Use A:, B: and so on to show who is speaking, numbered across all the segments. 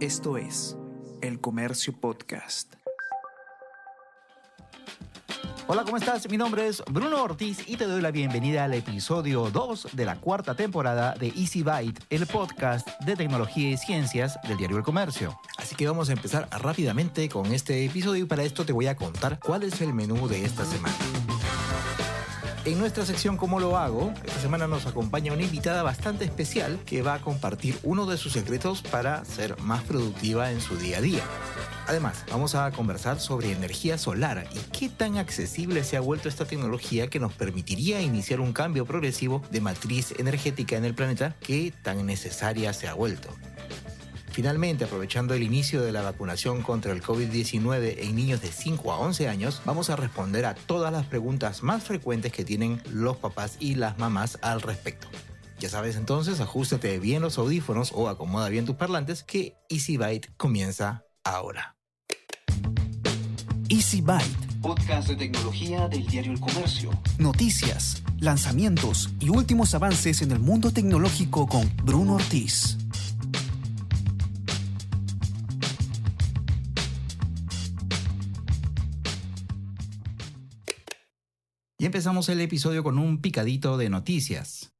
A: Esto es El Comercio Podcast.
B: Hola, ¿cómo estás? Mi nombre es Bruno Ortiz y te doy la bienvenida al episodio 2 de la cuarta temporada de Easy Byte, el podcast de tecnología y ciencias del diario El Comercio. Así que vamos a empezar rápidamente con este episodio y para esto te voy a contar cuál es el menú de esta semana. En nuestra sección ¿Cómo lo hago? Esta semana nos acompaña una invitada bastante especial que va a compartir uno de sus secretos para ser más productiva en su día a día. Además, vamos a conversar sobre energía solar y qué tan accesible se ha vuelto esta tecnología que nos permitiría iniciar un cambio progresivo de matriz energética en el planeta que tan necesaria se ha vuelto. Finalmente, aprovechando el inicio de la vacunación contra el COVID-19 en niños de 5 a 11 años, vamos a responder a todas las preguntas más frecuentes que tienen los papás y las mamás al respecto. Ya sabes entonces, ajustate bien los audífonos o acomoda bien tus parlantes que Easy Byte comienza ahora.
A: Easy Byte. Podcast de tecnología del diario El Comercio. Noticias, lanzamientos y últimos avances en el mundo tecnológico con Bruno Ortiz.
B: Y empezamos el episodio con un picadito de noticias.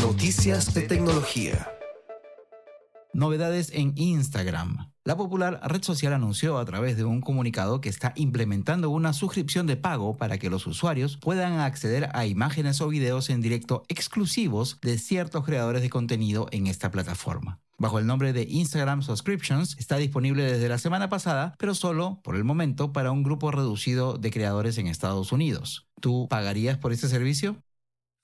A: Noticias de tecnología.
B: Novedades en Instagram. La popular red social anunció a través de un comunicado que está implementando una suscripción de pago para que los usuarios puedan acceder a imágenes o videos en directo exclusivos de ciertos creadores de contenido en esta plataforma bajo el nombre de Instagram Subscriptions. Está disponible desde la semana pasada, pero solo por el momento para un grupo reducido de creadores en Estados Unidos. ¿Tú pagarías por este servicio?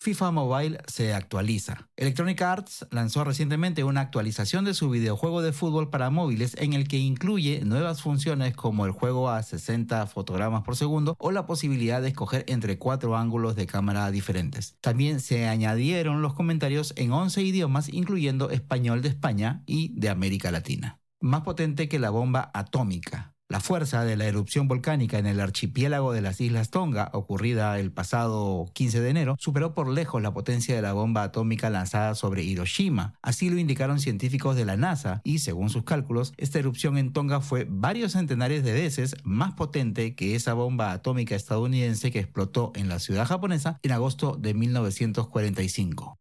B: FIFA Mobile se actualiza. Electronic Arts lanzó recientemente una actualización de su videojuego de fútbol para móviles en el que incluye nuevas funciones como el juego a 60 fotogramas por segundo o la posibilidad de escoger entre cuatro ángulos de cámara diferentes. También se añadieron los comentarios en 11 idiomas incluyendo español de España y de América Latina. Más potente que la bomba atómica. La fuerza de la erupción volcánica en el archipiélago de las Islas Tonga, ocurrida el pasado 15 de enero, superó por lejos la potencia de la bomba atómica lanzada sobre Hiroshima. Así lo indicaron científicos de la NASA y, según sus cálculos, esta erupción en Tonga fue varios centenares de veces más potente que esa bomba atómica estadounidense que explotó en la ciudad japonesa en agosto de 1945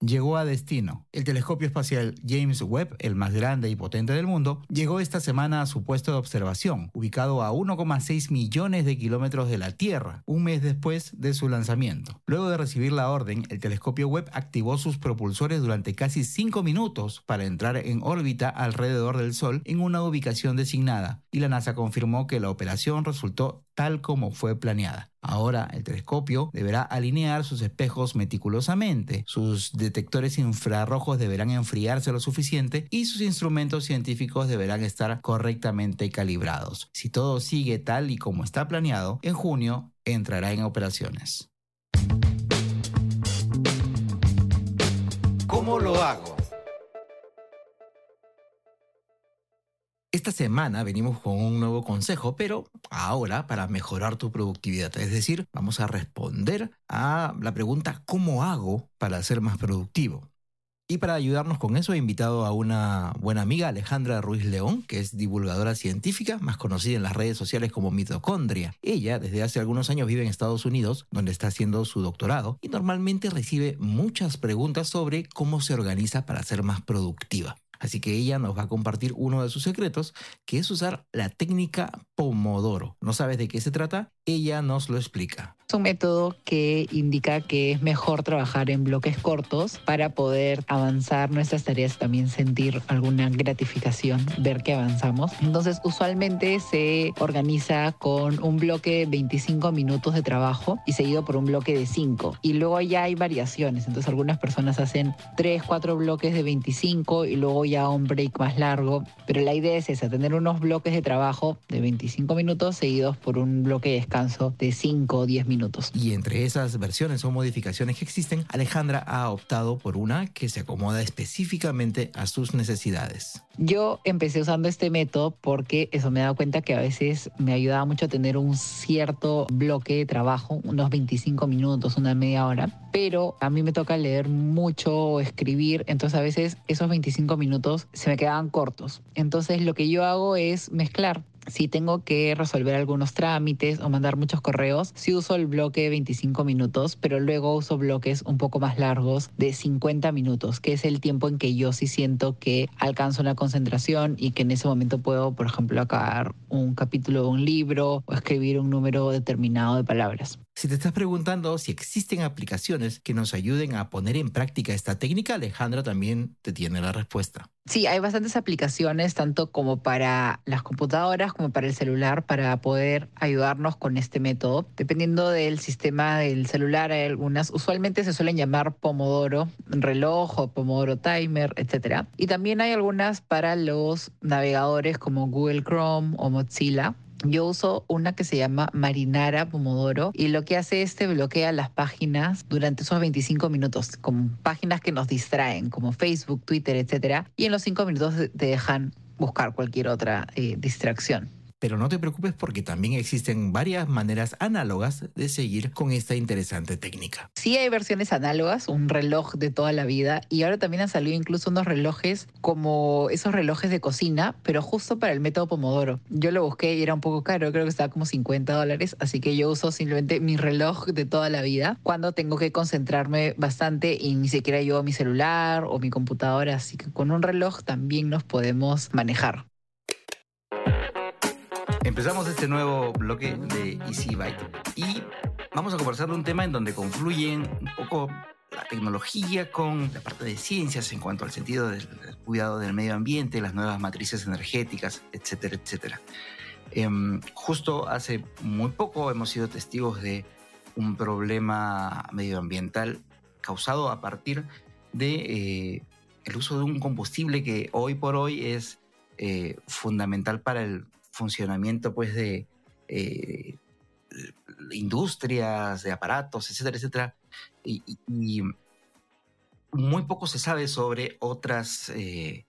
B: llegó a destino. El telescopio espacial James Webb, el más grande y potente del mundo, llegó esta semana a su puesto de observación, ubicado a 1,6 millones de kilómetros de la Tierra, un mes después de su lanzamiento. Luego de recibir la orden, el telescopio Webb activó sus propulsores durante casi 5 minutos para entrar en órbita alrededor del Sol en una ubicación designada, y la NASA confirmó que la operación resultó tal como fue planeada. Ahora el telescopio deberá alinear sus espejos meticulosamente, sus detectores infrarrojos deberán enfriarse lo suficiente y sus instrumentos científicos deberán estar correctamente calibrados. Si todo sigue tal y como está planeado, en junio entrará en operaciones.
A: ¿Cómo lo hago?
B: Esta semana venimos con un nuevo consejo, pero ahora para mejorar tu productividad. Es decir, vamos a responder a la pregunta ¿cómo hago para ser más productivo? Y para ayudarnos con eso he invitado a una buena amiga, Alejandra Ruiz León, que es divulgadora científica, más conocida en las redes sociales como mitocondria. Ella desde hace algunos años vive en Estados Unidos, donde está haciendo su doctorado, y normalmente recibe muchas preguntas sobre cómo se organiza para ser más productiva. Así que ella nos va a compartir uno de sus secretos, que es usar la técnica Pomodoro. ¿No sabes de qué se trata? Ella nos lo explica.
C: Es un método que indica que es mejor trabajar en bloques cortos para poder avanzar nuestras tareas, también sentir alguna gratificación, ver que avanzamos. Entonces, usualmente se organiza con un bloque de 25 minutos de trabajo y seguido por un bloque de 5. Y luego ya hay variaciones. Entonces, algunas personas hacen 3, 4 bloques de 25 y luego ya un break más largo. Pero la idea es esa, tener unos bloques de trabajo de 25 minutos seguidos por un bloque de descanso de 5 o 10 minutos minutos.
B: Y entre esas versiones o modificaciones que existen, Alejandra ha optado por una que se acomoda específicamente a sus necesidades.
C: Yo empecé usando este método porque eso me he dado cuenta que a veces me ayudaba mucho a tener un cierto bloque de trabajo, unos 25 minutos, una media hora, pero a mí me toca leer mucho o escribir, entonces a veces esos 25 minutos se me quedaban cortos. Entonces lo que yo hago es mezclar si tengo que resolver algunos trámites o mandar muchos correos, sí uso el bloque de 25 minutos, pero luego uso bloques un poco más largos de 50 minutos, que es el tiempo en que yo sí siento que alcanzo una concentración y que en ese momento puedo, por ejemplo, acabar un capítulo de un libro o escribir un número determinado de palabras.
B: Si te estás preguntando si existen aplicaciones que nos ayuden a poner en práctica esta técnica, Alejandra también te tiene la respuesta.
C: Sí, hay bastantes aplicaciones, tanto como para las computadoras como para el celular, para poder ayudarnos con este método. Dependiendo del sistema del celular, hay algunas, usualmente se suelen llamar Pomodoro, reloj o Pomodoro Timer, etc. Y también hay algunas para los navegadores como Google Chrome o Mozilla yo uso una que se llama Marinara Pomodoro y lo que hace es que bloquea las páginas durante esos 25 minutos, como páginas que nos distraen, como Facebook, Twitter, etc. Y en los 5 minutos te dejan buscar cualquier otra eh, distracción.
B: Pero no te preocupes porque también existen varias maneras análogas de seguir con esta interesante técnica.
C: Sí hay versiones análogas, un reloj de toda la vida y ahora también han salido incluso unos relojes como esos relojes de cocina, pero justo para el método Pomodoro. Yo lo busqué y era un poco caro, creo que estaba como 50 dólares, así que yo uso simplemente mi reloj de toda la vida cuando tengo que concentrarme bastante y ni siquiera yo mi celular o mi computadora, así que con un reloj también nos podemos manejar.
B: Empezamos este nuevo bloque de Easy Byte y vamos a conversar de un tema en donde confluyen un poco la tecnología con la parte de ciencias en cuanto al sentido del, cuidado del medio ambiente, las nuevas matrices energéticas, etcétera, etcétera. Em, justo hace muy poco hemos sido testigos de un problema medioambiental causado a partir de eh, el uso de un combustible que hoy por hoy es eh, fundamental para el funcionamiento pues de eh, industrias, de aparatos, etcétera, etcétera. Y, muy poco se sabe sobre otras, eh,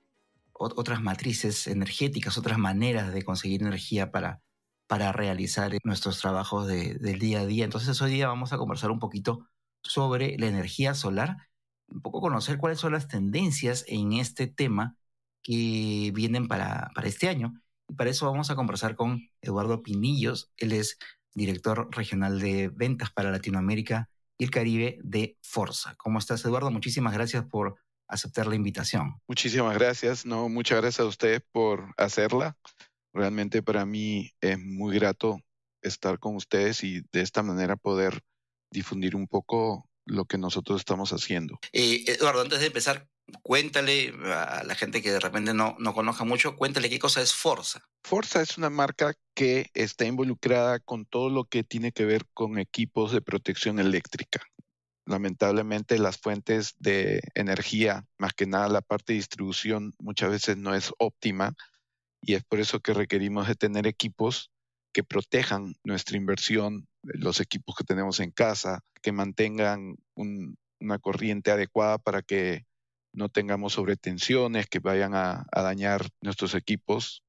B: otras matrices energéticas, otras maneras de conseguir energía para, para realizar nuestros trabajos del día a día. Entonces hoy día vamos a conversar un poquito sobre la energía solar, un poco conocer cuáles son las tendencias en este tema que vienen para, para este año y para eso vamos a conversar con Eduardo Pinillos. Él es director regional de ventas para Latinoamérica y el Caribe de Forza. ¿Cómo estás, Eduardo? Muchísimas gracias por aceptar la invitación.
D: Muchísimas gracias. No, muchas gracias a usted por hacerla. Realmente para mí es muy grato estar con ustedes y de esta manera poder difundir un poco lo que nosotros estamos haciendo.
B: Eh, Eduardo, antes de empezar, cuéntale a la gente que de repente no, no conozca mucho, cuéntale qué cosa es Forza.
D: Forza es una marca que está involucrada con todo lo que tiene que ver con equipos de protección eléctrica. Lamentablemente las fuentes de energía, más que nada la parte de distribución, muchas veces no es óptima y es por eso que requerimos de tener equipos que protejan nuestra inversión, los equipos que tenemos en casa, que mantengan una corriente adecuada para que no tengamos sobretensiones que vayan a, dañar nuestros equipos.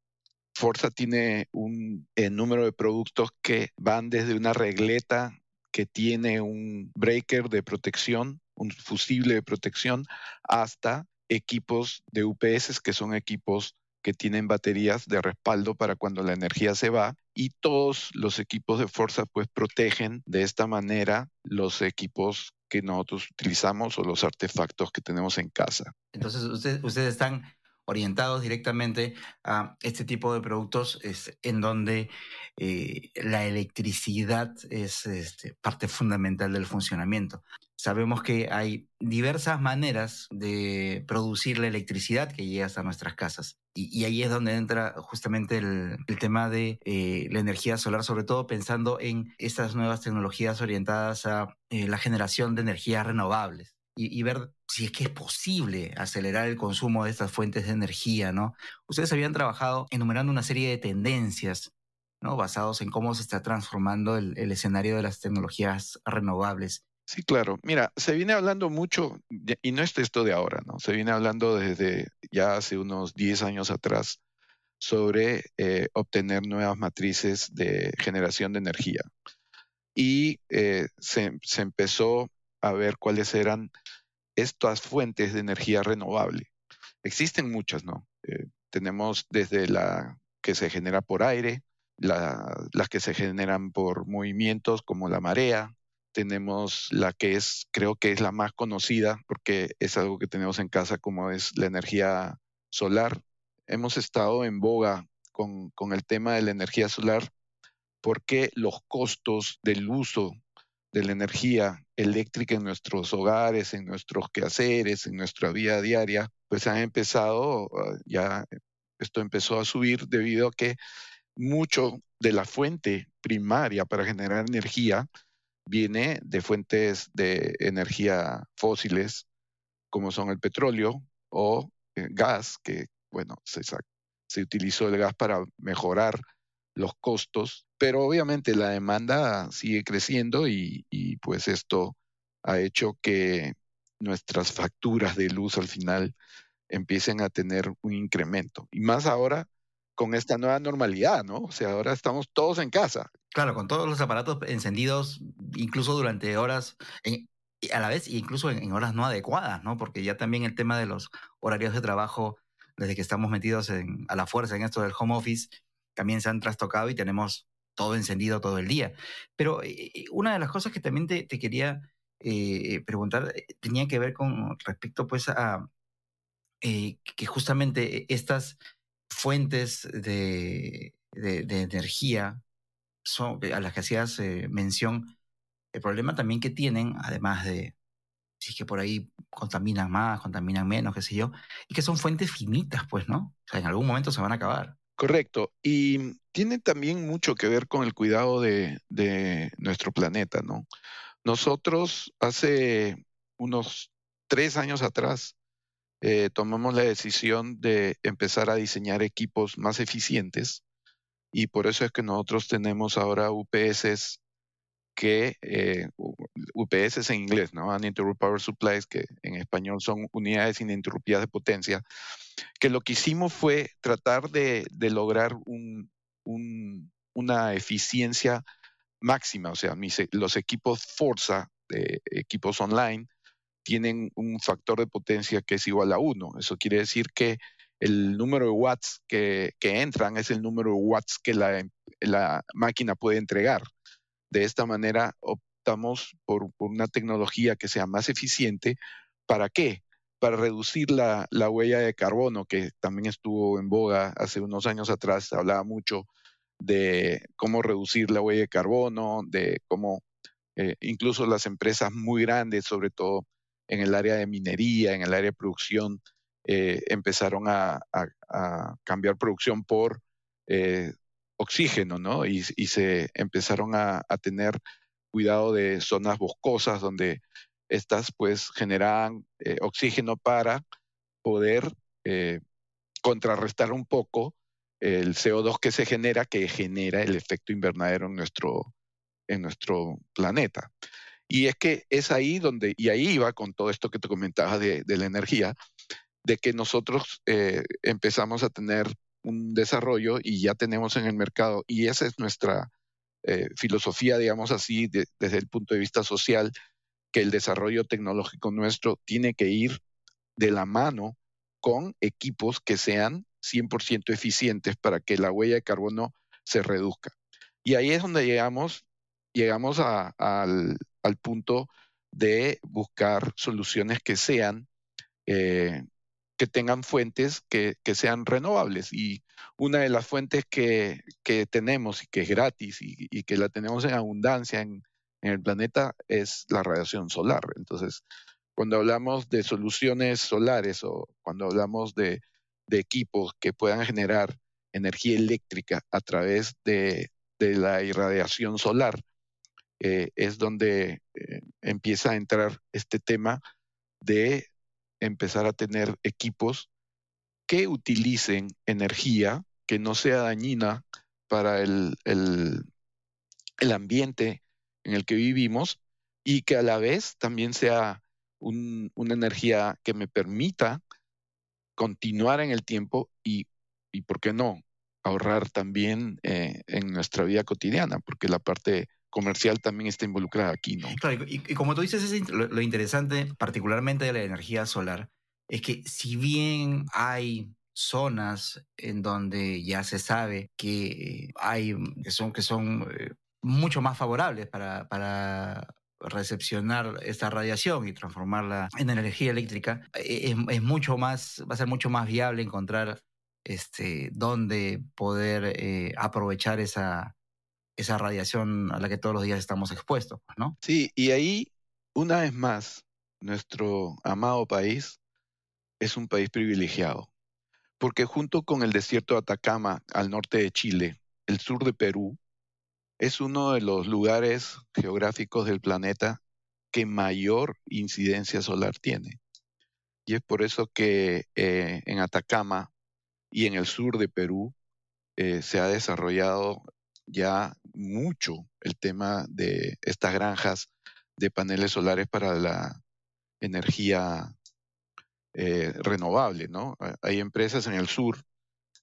D: Forza tiene un número de productos que van desde una regleta que tiene un breaker de protección, un fusible de protección, hasta equipos de UPS, que son equipos que tienen baterías de respaldo para cuando la energía se va y todos los equipos de fuerza pues protegen de esta manera los equipos que nosotros utilizamos o los artefactos que tenemos en casa.
B: Entonces ustedes están orientados directamente a este tipo de productos en donde eh, la electricidad es este, parte fundamental del funcionamiento. Sabemos que hay diversas maneras de producir la electricidad que llega hasta nuestras casas. Y, ahí es donde entra justamente el, tema de eh, la energía solar, sobre todo pensando en estas nuevas tecnologías orientadas a eh, la generación de energías renovables y, ver si es que es posible acelerar el consumo de estas fuentes de energía, ¿no? Ustedes habían trabajado enumerando una serie de tendencias ¿no? basados en cómo se está transformando el, escenario de las tecnologías renovables.
D: Sí, claro. Mira, se viene hablando mucho, y no es esto de ahora, ¿no? Se viene hablando desde ya hace unos 10 años atrás sobre eh, obtener nuevas matrices de generación de energía. Y eh, se, empezó a ver cuáles eran estas fuentes de energía renovable. Existen muchas, ¿no? Eh, tenemos desde la que se genera por aire, las que se generan por movimientos como la marea, tenemos la que es, creo que es la más conocida porque es algo que tenemos en casa como es la energía solar. Hemos estado en boga con, con el tema de la energía solar porque los costos del uso de la energía eléctrica en nuestros hogares, en nuestros quehaceres, en nuestra vida diaria, pues han empezado, ah, ya esto empezó a subir debido a que mucho de la fuente primaria para generar energía viene de fuentes de energía fósiles, como son el petróleo o eh, gas, que, bueno, se, se utilizó el gas para mejorar los costos, pero obviamente la demanda sigue creciendo y, pues esto ha hecho que nuestras facturas de luz al final empiecen a tener un incremento. Y más ahora con esta nueva normalidad, ¿no? O sea, ahora estamos todos en casa.
B: Claro, con todos los aparatos encendidos, incluso durante horas, a la vez, incluso en, horas no adecuadas, ¿no? Porque ya también el tema de los horarios de trabajo, desde que estamos metidos a la fuerza en esto del home office, también se han trastocado y tenemos todo encendido todo el día. Pero eh, eh, una de las cosas que también te, quería eh, preguntar tenía que ver con respecto pues a que justamente estas fuentes de, energía son, a las que hacías mención, el problema también que tienen, además de si es que por ahí contaminan más, contaminan menos, qué sé yo, y que son fuentes finitas, pues, ¿no? O sea, en algún momento se van a acabar.
D: Correcto. Y tiene también mucho que ver con el cuidado de, nuestro planeta, ¿no? Nosotros hace unos tres años atrás eh, tomamos la decisión de empezar a diseñar equipos más eficientes y por eso es que nosotros tenemos ahora UPS que eh, UPS en inglés, ¿no? Uninterrupted Power Supplies, que en español son unidades ininterrumpidas de potencia, que lo que hicimos fue tratar de, lograr una eficiencia máxima, o sea, los equipos Forza, de equipos online, tienen un factor de potencia que es igual a uno. Eso quiere decir que el número de watts que, entran es el número de watts que la máquina puede entregar. De esta manera optamos por, una tecnología que sea más eficiente. ¿Para qué? Para reducir la, huella de carbono, que también estuvo en boga hace unos años atrás. Hablaba mucho de cómo reducir la huella de carbono, de cómo eh, incluso las empresas muy grandes, sobre todo en el área de minería, en el área de producción, eh, empezaron a, cambiar producción por eh, oxígeno, ¿no? Y, se empezaron a, tener cuidado de zonas boscosas donde estas pues generan eh, oxígeno para poder contrarrestar un poco el CO2 que se genera, que genera el efecto invernadero en nuestro planeta. Y es que es ahí donde, y ahí iba con todo esto que te comentaba de, la energía, de que nosotros eh, empezamos a tener un desarrollo y ya tenemos en el mercado, y esa es nuestra eh, filosofía, digamos así, desde el punto de vista social, que el desarrollo tecnológico nuestro tiene que ir de la mano con equipos que sean 100% eficientes para que la huella de carbono se reduzca. Y ahí es donde llegamos, llegamos al, al, punto de buscar soluciones que sean eh, que tengan fuentes que, sean renovables. Y una de las fuentes que, tenemos y que es gratis y, que la tenemos en abundancia en, el planeta es la radiación solar. Entonces, cuando hablamos de soluciones solares o cuando hablamos de, equipos que puedan generar energía eléctrica a través de, la irradiación solar, eh, es donde eh, empieza a entrar este tema de empezar a tener equipos que utilicen energía que no sea dañina para el, el, ambiente en el que vivimos y que a la vez también sea una energía que me permita continuar en el tiempo y, y ¿por qué no? ahorrar también eh, en nuestra vida cotidiana, porque la parte comercial también está involucrada aquí, ¿no?
B: Claro, y, como tú dices, es lo, interesante particularmente de la energía solar es que si bien hay zonas en donde ya se sabe que hay que son que son eh, mucho más favorables para, para recepcionar esta radiación y transformarla en energía eléctrica, eh, es, mucho más, va a ser mucho más viable encontrar este, dónde poder eh, aprovechar esa, esa radiación a la que todos los días estamos expuestos, pues, ¿no?
D: Sí, y ahí, una vez más, nuestro amado país es un país privilegiado, porque junto con el desierto de Atacama al norte de Chile, el sur de Perú, es uno de los lugares geográficos del planeta que mayor incidencia solar tiene. Y es por eso que eh, en Atacama y en el sur de Perú eh, se ha desarrollado ya mucho el tema de estas granjas de paneles solares para la energía eh, renovable, ¿no? Hay empresas en el sur,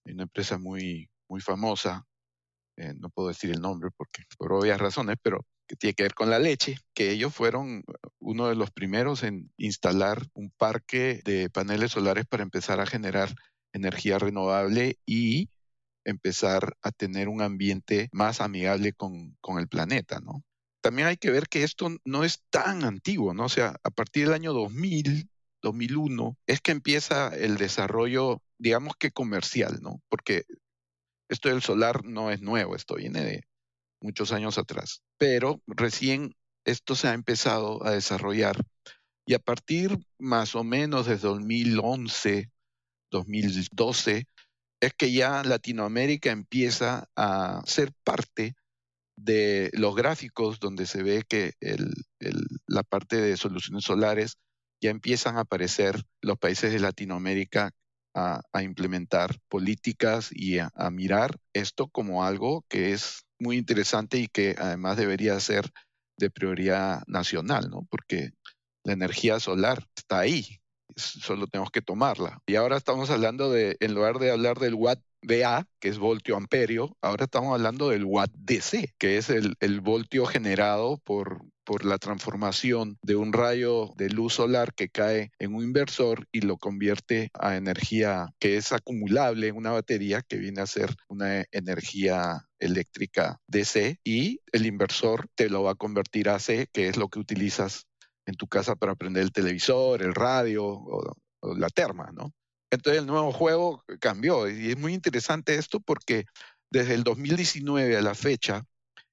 D: hay una empresa muy, muy famosa, eh, no puedo decir el nombre porque por obvias razones, pero que tiene que ver con la leche, que ellos fueron uno de los primeros en instalar un parque de paneles solares para empezar a generar energía renovable y empezar a tener un ambiente más amigable con, con, el planeta, ¿no? También hay que ver que esto no es tan antiguo, ¿no? O sea, a partir del año 2000, 2001, es que empieza el desarrollo, digamos que comercial, ¿no? Porque esto del solar no es nuevo, esto viene de muchos años atrás, pero recién esto se ha empezado a desarrollar y a partir más o menos de 2011, 2012, es que ya Latinoamérica empieza a ser parte de los gráficos donde se ve que la parte de soluciones solares ya empiezan a aparecer los países de Latinoamérica a, implementar políticas y a, mirar esto como algo que es muy interesante y que además debería ser de prioridad nacional, ¿no? Porque la energía solar está ahí, solo tenemos que tomarla. Y ahora estamos hablando de, en lugar de hablar del watt VA, que es voltio amperio, ahora estamos hablando del watt DC, que es el, voltio generado por, por la transformación de un rayo de luz solar que cae en un inversor y lo convierte a energía que es acumulable en una batería que viene a ser una energía eléctrica DC y el inversor te lo va a convertir a C, que es lo que utilizas en tu casa para prender el televisor, el radio o, la terma, ¿no? Entonces el nuevo juego cambió y es muy interesante esto porque desde el 2019 a la fecha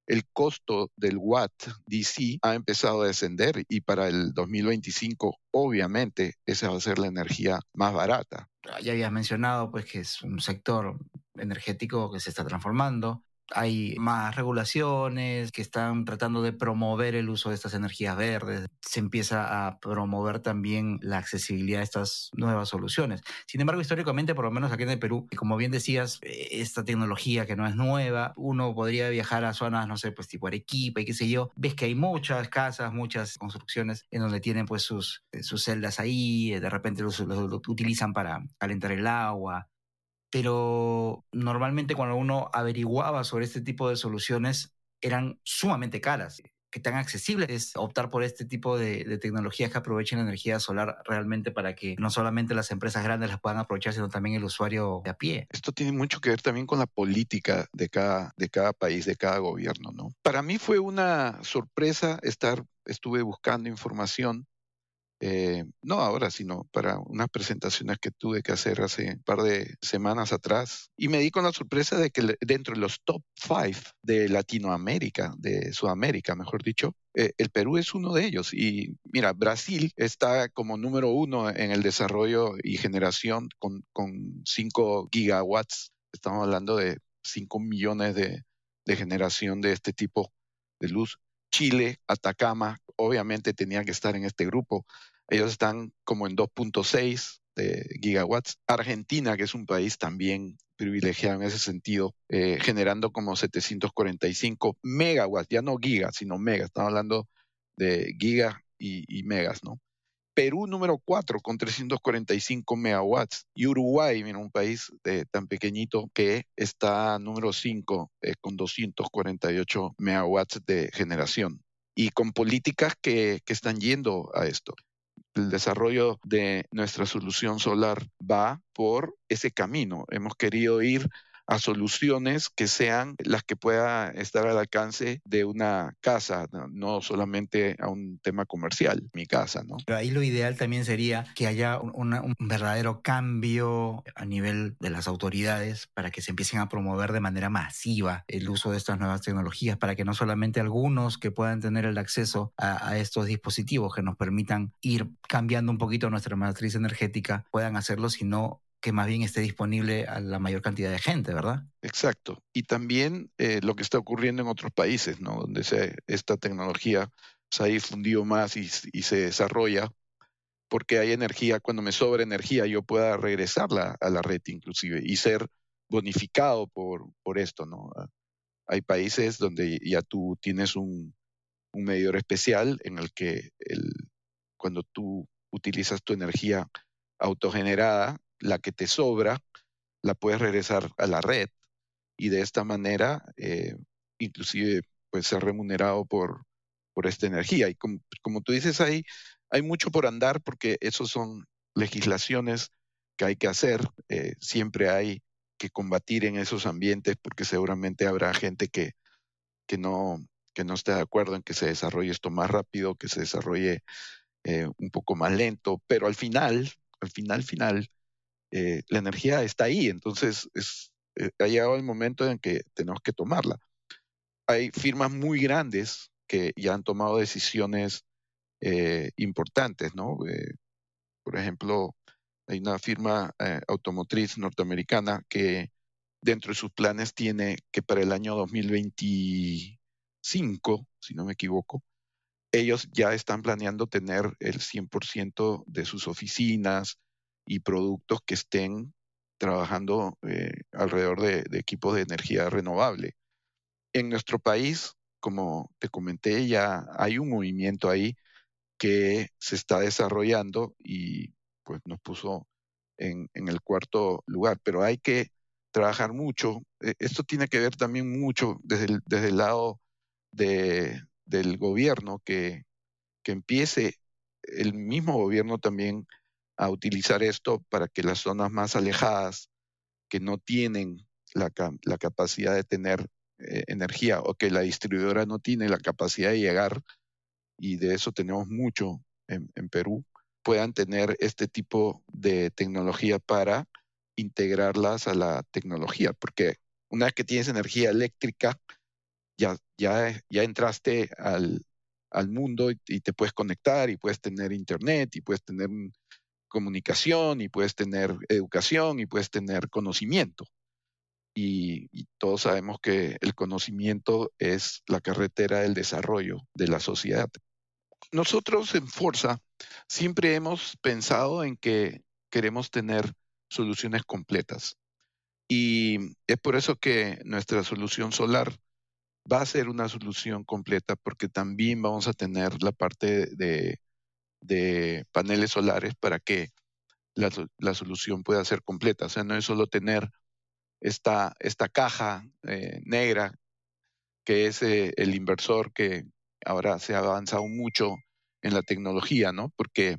D: el costo del watt DC ha empezado a descender y para el 2025 obviamente esa va a ser la energía más barata.
B: Ya habías mencionado pues que es un sector energético que se está transformando hay más regulaciones que están tratando de promover el uso de estas energías verdes. Se empieza a promover también la accesibilidad a estas nuevas soluciones. Sin embargo, históricamente, por lo menos aquí en el Perú, como bien decías, eh, esta tecnología que no es nueva, uno podría viajar a zonas, no sé, pues tipo Arequipa y qué sé yo, ves que hay muchas casas, muchas construcciones en donde tienen pues sus, eh, sus celdas ahí, de repente los, los utilizan para calentar el agua, pero normalmente cuando uno averiguaba sobre este tipo de soluciones eran sumamente caras. Que tan accesible es optar por este tipo de, tecnologías que aprovechen la energía solar realmente para que no solamente las empresas grandes las puedan aprovechar, sino también el usuario de a pie.
D: Esto tiene mucho que ver también con la política de cada, de cada país, de cada gobierno, ¿no? Para mí fue una sorpresa estar, estuve buscando información eh, no ahora, sino para unas presentaciones que tuve que hacer hace un par de semanas atrás. Y me di con la sorpresa de que dentro de los top five de Latinoamérica, de Sudamérica, mejor dicho, eh, el Perú es uno de ellos. Y mira, Brasil está como número uno en el desarrollo y generación con, con 5 gigawatts. Estamos hablando de 5 millones de, de generación de este tipo de luz. Chile, Atacama, obviamente tenían que estar en este grupo. Ellos están como en 2.6 gigawatts. Argentina, que es un país también privilegiado en ese sentido, eh, generando como 745 megawatts, ya no gigas, sino megas, estamos hablando de gigas y, megas, ¿no? Perú número 4 con 345 megawatts y Uruguay, mira, un país tan pequeñito que está número 5 eh, con 248 megawatts de generación y con políticas que, que están yendo a esto el desarrollo de nuestra solución solar va por ese camino. Hemos querido ir a soluciones que sean las que pueda estar al alcance de una casa, no, solamente a un tema comercial, mi casa, ¿no?
B: Pero ahí lo ideal también sería que haya un, verdadero cambio a nivel de las autoridades para que se empiecen a promover de manera masiva el uso de estas nuevas tecnologías, para que no solamente algunos que puedan tener el acceso a, a estos dispositivos que nos permitan ir cambiando un poquito nuestra matriz energética puedan hacerlo, sino que más bien esté disponible a la mayor cantidad de gente, ¿verdad?
D: Exacto. Y también eh, lo que está ocurriendo en otros países, ¿no? Donde se, esta tecnología se ha difundido más y, se desarrolla, porque hay energía, cuando me sobra energía, yo pueda regresarla a la red inclusive y ser bonificado por, por esto, ¿no? Ah, hay países donde ya tú tienes un, un medidor especial en el que el, cuando tú utilizas tu energía autogenerada, la que te sobra la puedes regresar a la red y de esta manera eh, inclusive pues ser remunerado por, por esta energía. Y como, tú dices, hay, hay mucho por andar porque esas son legislaciones que hay que hacer. Eh, siempre hay que combatir en esos ambientes porque seguramente habrá gente que, que, no, que no esté de acuerdo en que se desarrolle esto más rápido, que se desarrolle eh, un poco más lento, pero al final, al final, final, eh, la energía está ahí, entonces es, eh, ha llegado el momento en que tenemos que tomarla. Hay firmas muy grandes que ya han tomado decisiones eh, importantes, ¿no? por ejemplo, hay una firma automotriz norteamericana que dentro de sus planes tiene que para el año 2025, si no me equivoco, ellos ya están planeando tener el 100% de sus oficinas, y productos que estén trabajando eh, alrededor de, equipos de energía renovable. En nuestro país, como te comenté, ya hay un movimiento ahí que se está desarrollando y pues nos puso en, el cuarto lugar, pero hay que trabajar mucho. E, esto tiene que ver también mucho desde el, desde el lado de, del gobierno, que, que empiece el mismo gobierno también a utilizar esto para que las zonas más alejadas que no tienen la, capacidad de tener eh, energía o que la distribuidora no tiene la capacidad de llegar, y de eso tenemos mucho en, Perú, puedan tener este tipo de tecnología para integrarlas a la tecnología, porque una vez que tienes energía eléctrica, ya, ya, ya entraste al, al mundo y, y, te puedes conectar y puedes tener internet y puedes tener comunicación y puedes tener educación y puedes tener conocimiento. Y, todos sabemos que el conocimiento es la carretera del desarrollo de la sociedad. Nosotros en Forza siempre hemos pensado en que queremos tener soluciones completas. Y es por eso que nuestra solución solar va a ser una solución completa porque también vamos a tener la parte de de paneles solares para que la, solución pueda ser completa. O sea, no es solo tener esta, esta caja eh, negra que es eh, el inversor que ahora se ha avanzado mucho en la tecnología, ¿no? Porque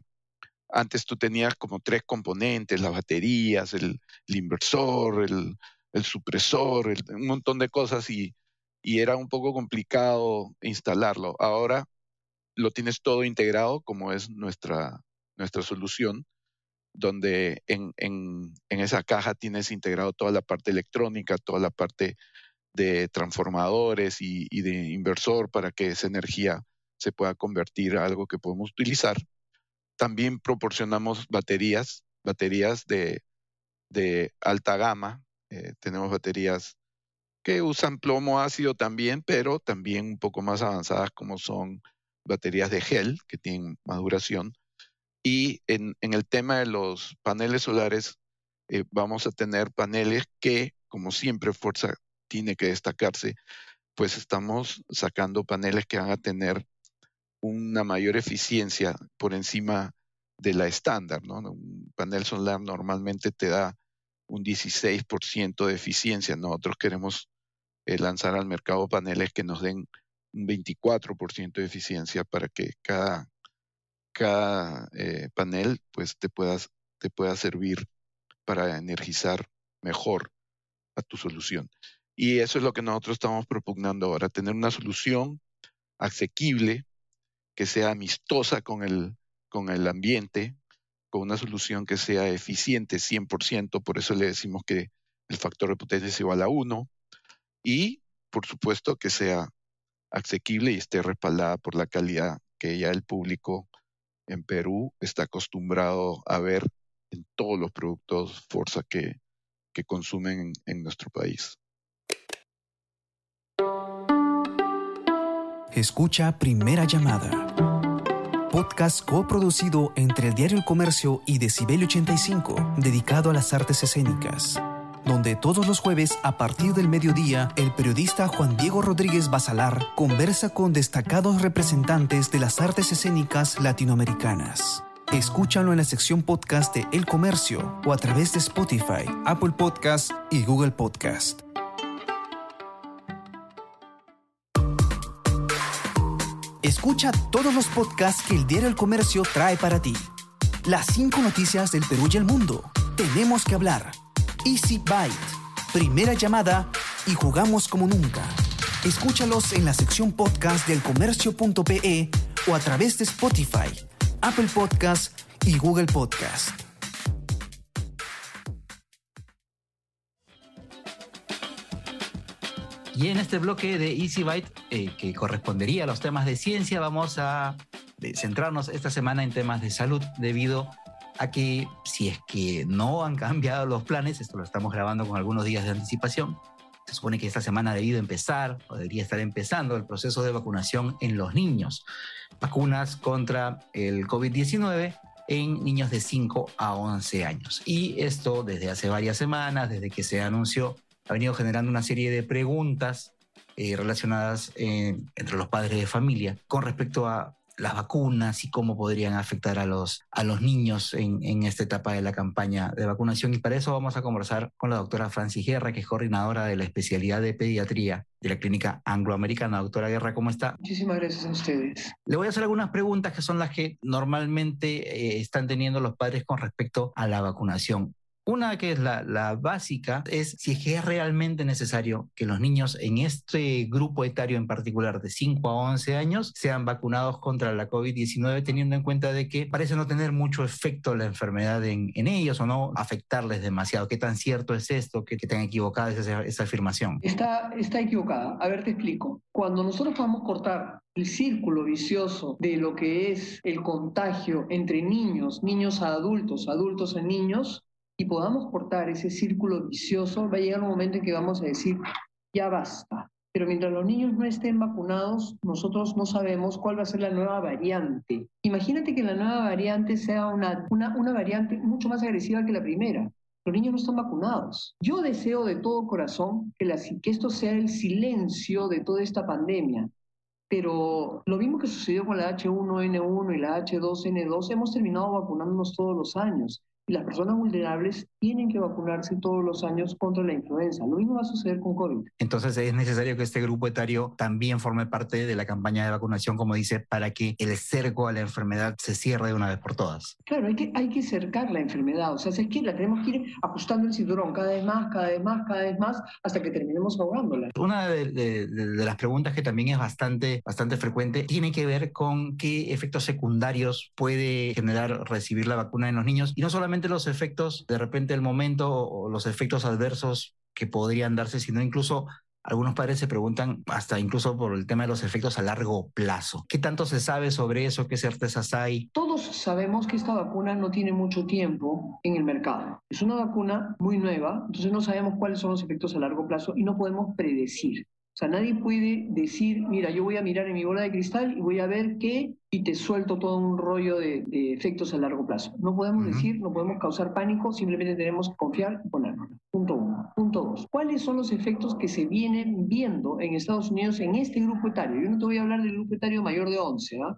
D: antes tú tenías como tres componentes, las baterías, el, inversor, el, supresor, un montón de cosas y, y era un poco complicado instalarlo. Ahora lo tienes todo integrado, como es nuestra, nuestra solución, donde en, esa caja tienes integrado toda la parte electrónica, toda la parte de transformadores y, de inversor para que esa energía se pueda convertir a algo que podemos utilizar. También proporcionamos baterías, baterías de, alta gama. Eh, tenemos baterías que usan plomo ácido también, pero también un poco más avanzadas como son baterías de gel que tienen maduración. Y en, el tema de los paneles solares, eh, vamos a tener paneles que, como siempre, Fuerza tiene que destacarse, pues estamos sacando paneles que van a tener una mayor eficiencia por encima de la estándar. ¿no? Un panel solar normalmente te da un 16% de eficiencia. Nosotros queremos eh, lanzar al mercado paneles que nos den un 24% de eficiencia para que cada, cada eh, panel pues, te, puedas, te pueda servir para energizar mejor a tu solución. Y eso es lo que nosotros estamos propugnando ahora, tener una solución asequible, que sea amistosa con el, con el ambiente, con una solución que sea eficiente 100%, por eso le decimos que el factor de potencia es igual a 1, y por supuesto que sea asequible y esté respaldada por la calidad que ya el público en Perú está acostumbrado a ver en todos los productos Forza que, que consumen en nuestro país.
A: Escucha Primera Llamada. Podcast coproducido entre el Diario El Comercio y Decibel 85, dedicado a las artes escénicas. Donde todos los jueves, a partir del mediodía, el periodista Juan Diego Rodríguez Basalar conversa con destacados representantes de las artes escénicas latinoamericanas. Escúchalo en la sección podcast de El Comercio o a través de Spotify, Apple Podcast y Google Podcast. Escucha todos los podcasts que el Diario El Comercio trae para ti. Las cinco noticias del Perú y el mundo. Tenemos que hablar. Easy Byte. Primera llamada y jugamos como nunca. Escúchalos en la sección podcast del comercio.pe o a través de Spotify, Apple Podcast y Google Podcast.
B: Y en este bloque de Easy Byte, eh, que correspondería a los temas de ciencia, vamos a eh, centrarnos esta semana en temas de salud debido a que si es que no han cambiado los planes, esto lo estamos grabando con algunos días de anticipación, se supone que esta semana ha debido empezar o debería estar empezando el proceso de vacunación en los niños. Vacunas contra el COVID-19 en niños de 5 a 11 años. Y esto desde hace varias semanas, desde que se anunció ha venido generando una serie de preguntas eh, relacionadas eh, entre los padres de familia con respecto a las vacunas y cómo podrían afectar a los, a los niños en, en, esta etapa de la campaña de vacunación. Y para eso vamos a conversar con la doctora Francis Guerra, que es coordinadora de la especialidad de pediatría de la clínica angloamericana. Doctora Guerra, ¿cómo está?
E: Muchísimas gracias a ustedes.
B: Le voy a hacer algunas preguntas que son las que normalmente eh, están teniendo los padres con respecto a la vacunación. Una que es la, básica es si es que es realmente necesario que los niños en este grupo etario en particular de 5 a 11 años sean vacunados contra la COVID-19 teniendo en cuenta de que parece no tener mucho efecto la enfermedad en, ellos o no afectarles demasiado. ¿Qué tan cierto es esto? ¿Qué, tan equivocada es esa, afirmación?
E: Está, está equivocada. A ver, te explico. Cuando nosotros vamos a cortar el círculo vicioso de lo que es el contagio entre niños, niños a adultos, adultos a niños, y podamos cortar ese círculo vicioso, va a llegar un momento en que vamos a decir, ya basta. Pero mientras los niños no estén vacunados, nosotros no sabemos cuál va a ser la nueva variante. Imagínate que la nueva variante sea una, una, una variante mucho más agresiva que la primera. Los niños no están vacunados. Yo deseo de todo corazón que, la, que esto sea el silencio de toda esta pandemia. Pero lo mismo que sucedió con la H1N1 y la H2N2, hemos terminado vacunándonos todos los años las personas vulnerables tienen que vacunarse todos los años contra la influenza. Lo mismo va a suceder con COVID.
B: Entonces es necesario que este grupo etario también forme parte de la campaña de vacunación, como dice, para que el cerco a la enfermedad se cierre de una vez por todas.
E: Claro, hay que, hay que cercar la enfermedad. O sea, es que la tenemos que ir ajustando el cinturón cada vez más, cada vez más, cada vez más, hasta que terminemos ahogándola.
B: Una de, de las preguntas que también es bastante, bastante frecuente tiene que ver con qué efectos secundarios puede generar recibir la vacuna en los niños. Y no solamente los efectos, de repente el momento o los efectos adversos que podrían darse, sino incluso algunos padres se preguntan hasta incluso por el tema de los efectos a largo plazo. ¿Qué tanto se sabe sobre eso? ¿Qué certezas hay?
E: Todos sabemos que esta vacuna no tiene mucho tiempo en el mercado. Es una vacuna muy nueva, entonces no sabemos cuáles son los efectos a largo plazo y no podemos predecir. O sea, nadie puede decir, mira, yo voy a mirar en mi bola de cristal y voy a ver qué y te suelto todo un rollo de, efectos a largo plazo. No podemos decir, no podemos causar pánico, simplemente tenemos que confiar y ponernos. Punto uno. Punto dos. ¿Cuáles son los efectos que se vienen viendo en Estados Unidos en este grupo etario? Yo no te voy a hablar del grupo etario mayor de 11, ¿ah?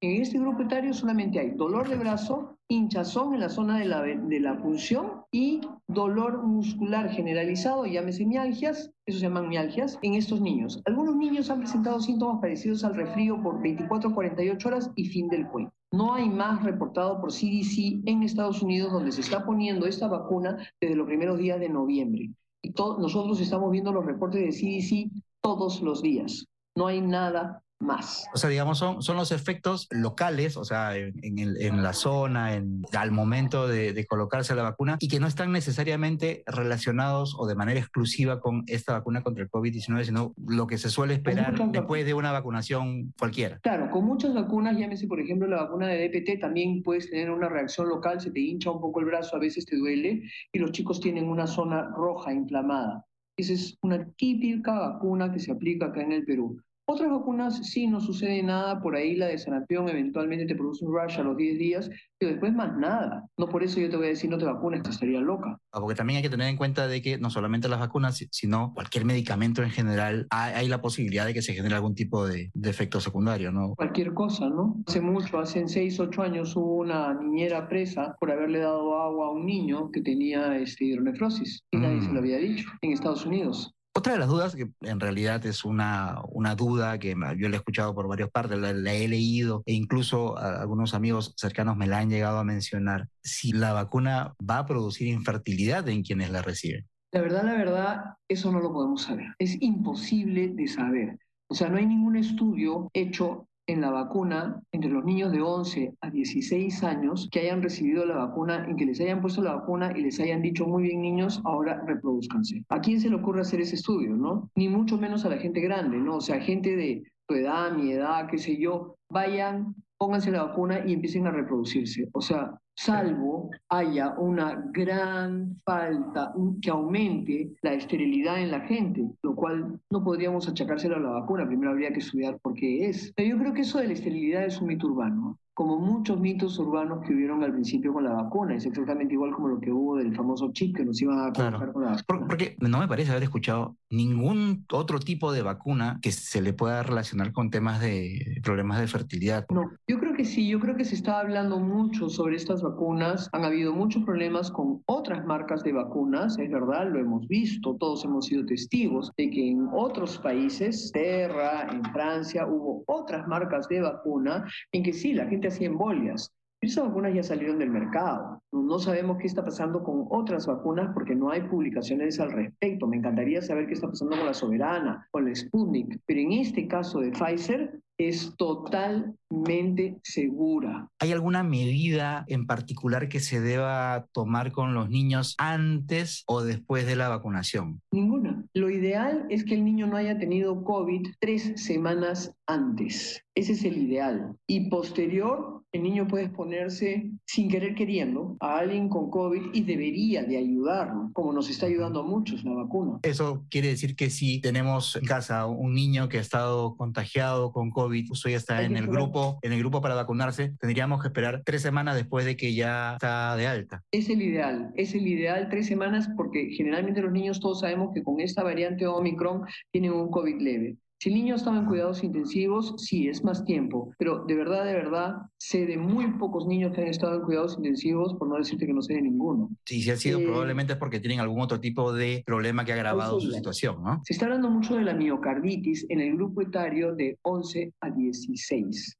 E: En este grupo etario solamente hay dolor de brazo, hinchazón en la zona de la, de la punción y dolor muscular generalizado, llámese mialgias, eso se llaman mialgias, en estos niños. Algunos niños han presentado síntomas parecidos al resfrío por 24 48 horas y fin del cuento. No hay más reportado por CDC en Estados Unidos donde se está poniendo esta vacuna desde los primeros días de noviembre. Y nosotros estamos viendo los reportes de CDC todos los días. No hay nada más.
B: O sea, digamos, son, son los efectos locales, o sea, en, el, en la zona, en, al momento de, colocarse la vacuna, y que no están necesariamente relacionados o de manera exclusiva con esta vacuna contra el COVID-19, sino lo que se suele esperar después de una vacunación cualquiera.
E: Claro, con muchas vacunas, llámese por ejemplo la vacuna de DPT, también puedes tener una reacción local, se te hincha un poco el brazo, a veces te duele, y los chicos tienen una zona roja inflamada. Esa es una típica vacuna que se aplica acá en el Perú. Otras vacunas sí no sucede nada, por ahí la de sarampión eventualmente te produce un rush a los 10 días, pero después más nada. No por eso yo te voy a decir no te vacunes, te estaría loca.
B: Ah, porque también hay que tener en cuenta de que no solamente las vacunas, sino cualquier medicamento en general, hay, la posibilidad de que se genere algún tipo de, efecto secundario, ¿no?
E: Cualquier cosa, ¿no? Hace mucho, hace 6, 8 años hubo una niñera presa por haberle dado agua a un niño que tenía este, hidronefrosis y nadie se lo mm. había dicho en Estados Unidos.
B: Otra de las dudas, que en realidad es una, una duda que yo la he escuchado por varias partes, la, he leído e incluso algunos amigos cercanos me la han llegado a mencionar, si la vacuna va a producir infertilidad en quienes la reciben.
E: La verdad, la verdad, eso no lo podemos saber. Es imposible de saber. O sea, no hay ningún estudio hecho en la vacuna entre los niños de 11 a 16 años que hayan recibido la vacuna, en que les hayan puesto la vacuna y les hayan dicho, muy bien niños, ahora reproduzcanse. ¿A quién se le ocurre hacer ese estudio, no? Ni mucho menos a la gente grande, ¿no? O sea, gente de tu edad, mi edad, qué sé yo, vayan, pónganse la vacuna y empiecen a reproducirse. O sea, salvo haya una gran falta que aumente la esterilidad en la gente, lo cual no podríamos achacárselo a la vacuna, primero habría que estudiar por qué es. Pero yo creo que eso de la esterilidad es un mito urbano como muchos mitos urbanos que hubieron al principio con la vacuna. Es exactamente igual como lo que hubo del famoso chip que nos iban a colocar con la vacuna.
B: Porque no me parece haber escuchado ningún otro tipo de vacuna que se le pueda relacionar con temas de problemas de fertilidad.
E: No, yo creo que sí, yo creo que se está hablando mucho sobre estas vacunas. Han habido muchos problemas con otras marcas de vacunas, es verdad, lo hemos visto, todos hemos sido testigos de que en otros países, Terra, en Francia, hubo otras marcas de vacuna en que sí, la gente hacía embolias. Esas vacunas ya salieron del mercado. No sabemos qué está pasando con otras vacunas porque no hay publicaciones al respecto. Me encantaría saber qué está pasando con la Soberana, con la Sputnik. Pero en este caso de Pfizer, es totalmente segura.
B: ¿Hay alguna medida en particular que se deba tomar con los niños antes o después de la vacunación?
E: Ninguna. Lo ideal es que el niño no haya tenido COVID tres semanas antes. Ese es el ideal. Y posterior, el niño puede exponerse sin querer queriendo a alguien con COVID y debería de ayudarlo, como nos está ayudando a muchos la vacuna.
B: Eso quiere decir que si tenemos en casa un niño que ha estado contagiado con COVID, COVID, ya está en el grupo, en el grupo para vacunarse, tendríamos que esperar tres semanas después de que ya está de alta.
E: Es el ideal, es el ideal tres semanas porque generalmente los niños todos sabemos que con esta variante Omicron tienen un COVID leve. Si el niño estaba en cuidados intensivos, sí, es más tiempo, pero de verdad, de verdad, sé de muy pocos niños que han estado en cuidados intensivos, por no decirte que no sé de ninguno.
B: Sí, si ha sido, eh, probablemente es porque tienen algún otro tipo de problema que ha agravado su situación, ¿no?
E: Se está hablando mucho de la miocarditis en el grupo etario de 11 a 16.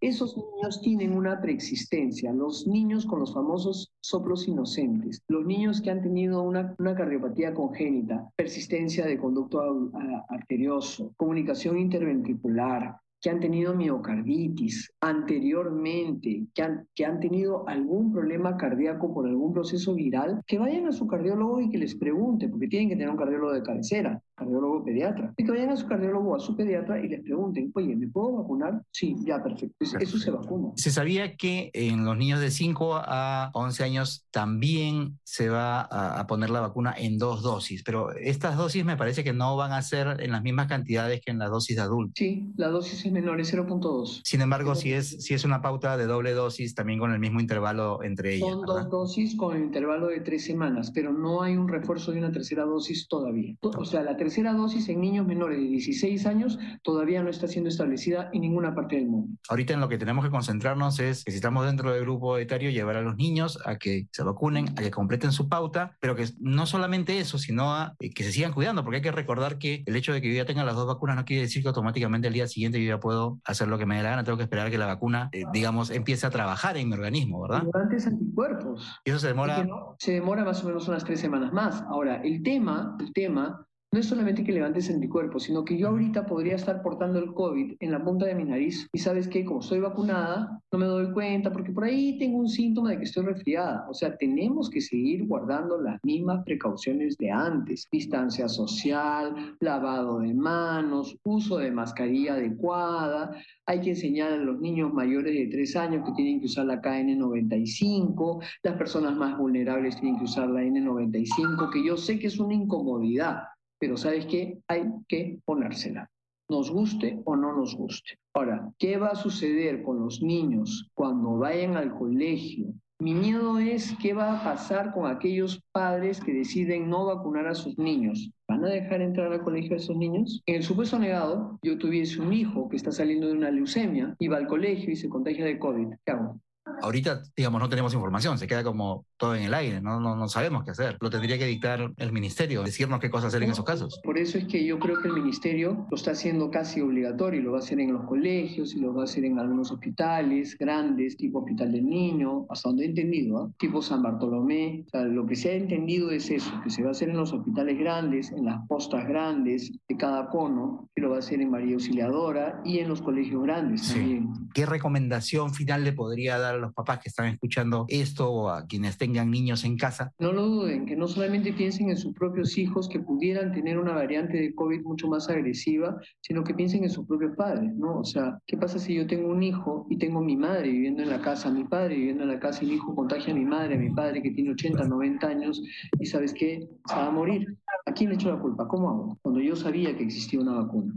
E: Esos niños tienen una preexistencia, los niños con los famosos soplos inocentes, los niños que han tenido una, cardiopatía congénita, persistencia de conducto arterioso, comunicación interventricular, que han tenido miocarditis anteriormente, que han, que han tenido algún problema cardíaco por algún proceso viral, que vayan a su cardiólogo y que les pregunte, porque tienen que tener un cardiólogo de cabecera cardiólogo pediatra. Y que vayan a su cardiólogo o a su pediatra y les pregunten, oye, ¿me puedo vacunar? Sí, ya, perfecto. Eso se vacuna.
B: Se sabía que en los niños de 5 a 11 años también se va a, poner la vacuna en dos dosis, pero estas dosis me parece que no van a ser en las mismas cantidades que en la dosis de adulto.
E: Sí, la dosis es menor, es 0.2.
B: Sin embargo, si es, si es una pauta de doble dosis, también con el mismo intervalo entre ellas.
E: Son dos dosis con el intervalo de tres semanas, pero no hay un refuerzo de una tercera dosis todavía. O sea, la tercera dosis en niños menores de 16 años todavía no está siendo establecida en ninguna parte del mundo.
B: Ahorita en lo que tenemos que concentrarnos es que si estamos dentro del grupo etario, llevar a los niños a que se vacunen, a que completen su pauta, pero que no solamente eso, sino a eh, que se sigan cuidando, porque hay que recordar que el hecho de que yo ya tenga las dos vacunas no quiere decir que automáticamente el día siguiente yo ya puedo hacer lo que me dé la gana, tengo que esperar que la vacuna, eh, digamos, empiece a trabajar en mi organismo, ¿verdad?
E: Antes anticuerpos.
B: Y eso se demora...
E: se demora más o menos unas tres semanas más. Ahora, el tema, el tema no es solamente que levantes anticuerpos, sino que yo ahorita podría estar portando el COVID en la punta de mi nariz y sabes que como soy vacunada, no me doy cuenta porque por ahí tengo un síntoma de que estoy resfriada. O sea, tenemos que seguir guardando las mismas precauciones de antes. Distancia social, lavado de manos, uso de mascarilla adecuada. Hay que enseñar a los niños mayores de 3 años que tienen que usar la KN95. Las personas más vulnerables tienen que usar la N95, que yo sé que es una incomodidad pero ¿sabes qué? Hay que ponérsela, nos guste o no nos guste. Ahora, ¿qué va a suceder con los niños cuando vayan al colegio? Mi miedo es qué va a pasar con aquellos padres que deciden no vacunar a sus niños. ¿Van a dejar entrar al colegio a esos niños? En el supuesto negado, yo tuviese un hijo que está saliendo de una leucemia y va al colegio y se contagia de COVID. ¿Qué hago?
B: Ahorita, digamos, no tenemos información, se queda como todo en el aire, no, no, no sabemos qué hacer. Lo tendría que dictar el ministerio, decirnos qué cosas hacer en esos casos.
E: Por eso es que yo creo que el ministerio lo está haciendo casi obligatorio, lo va a hacer en los colegios y lo va a hacer en algunos hospitales grandes, tipo Hospital del Niño, hasta donde he entendido, ¿ah? tipo San Bartolomé. O sea, lo que se ha entendido es eso, que se va a hacer en los hospitales grandes, en las postas grandes de cada cono, que lo va a hacer en María Auxiliadora y en los colegios grandes también.
B: ¿Qué recomendación final le podría dar a los papás que están escuchando esto o a quienes tengan niños en casa?
E: No lo duden, que no solamente piensen en sus propios hijos que pudieran tener una variante de COVID mucho más agresiva, sino que piensen en sus propios padres, ¿no? O sea, ¿qué pasa si yo tengo un hijo y tengo mi madre viviendo en la casa, mi padre viviendo en la casa y mi hijo contagia a mi madre, a mi padre que tiene 80, 90 años y sabes qué, se va a morir? ¿A quién le echo la culpa? ¿Cómo hago? Cuando yo sabía que existía una vacuna.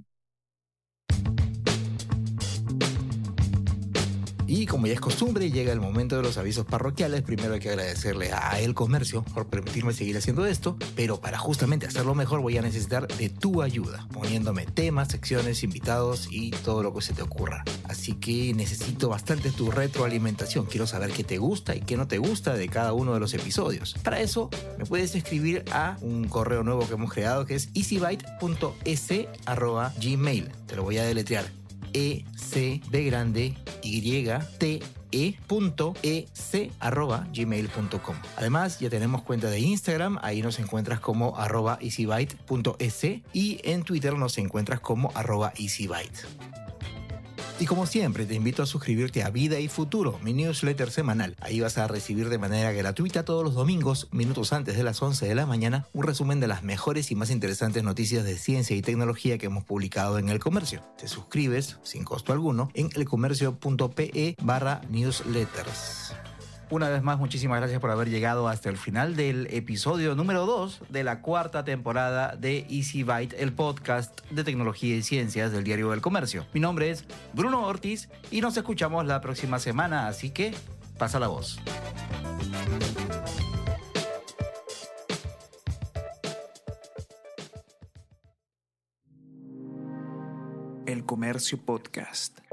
B: Y como ya es costumbre, llega el momento de los avisos parroquiales. Primero hay que agradecerle a El Comercio por permitirme seguir haciendo esto, pero para justamente hacerlo mejor voy a necesitar de tu ayuda, poniéndome temas, secciones, invitados y todo lo que se te ocurra. Así que necesito bastante tu retroalimentación. Quiero saber qué te gusta y qué no te gusta de cada uno de los episodios. Para eso me puedes escribir a un correo nuevo que hemos creado que es easybyte.es@gmail. Te lo voy a deletrear e c b grande y t e e arroba gmail.com. Además, ya tenemos cuenta de Instagram, ahí nos encuentras como arroba easybyte.es y en Twitter nos encuentras como arroba easybyte. Y como siempre, te invito a suscribirte a Vida y Futuro, mi newsletter semanal. Ahí vas a recibir de manera gratuita todos los domingos, minutos antes de las 11 de la mañana, un resumen de las mejores y más interesantes noticias de ciencia y tecnología que hemos publicado en el comercio. Te suscribes, sin costo alguno, en elcomercio.pe barra newsletters. Una vez más, muchísimas gracias por haber llegado hasta el final del episodio número 2 de la cuarta temporada de Easy Byte, el podcast de tecnología y ciencias del Diario del Comercio. Mi nombre es Bruno Ortiz y nos escuchamos la próxima semana, así que pasa la voz.
A: El Comercio Podcast.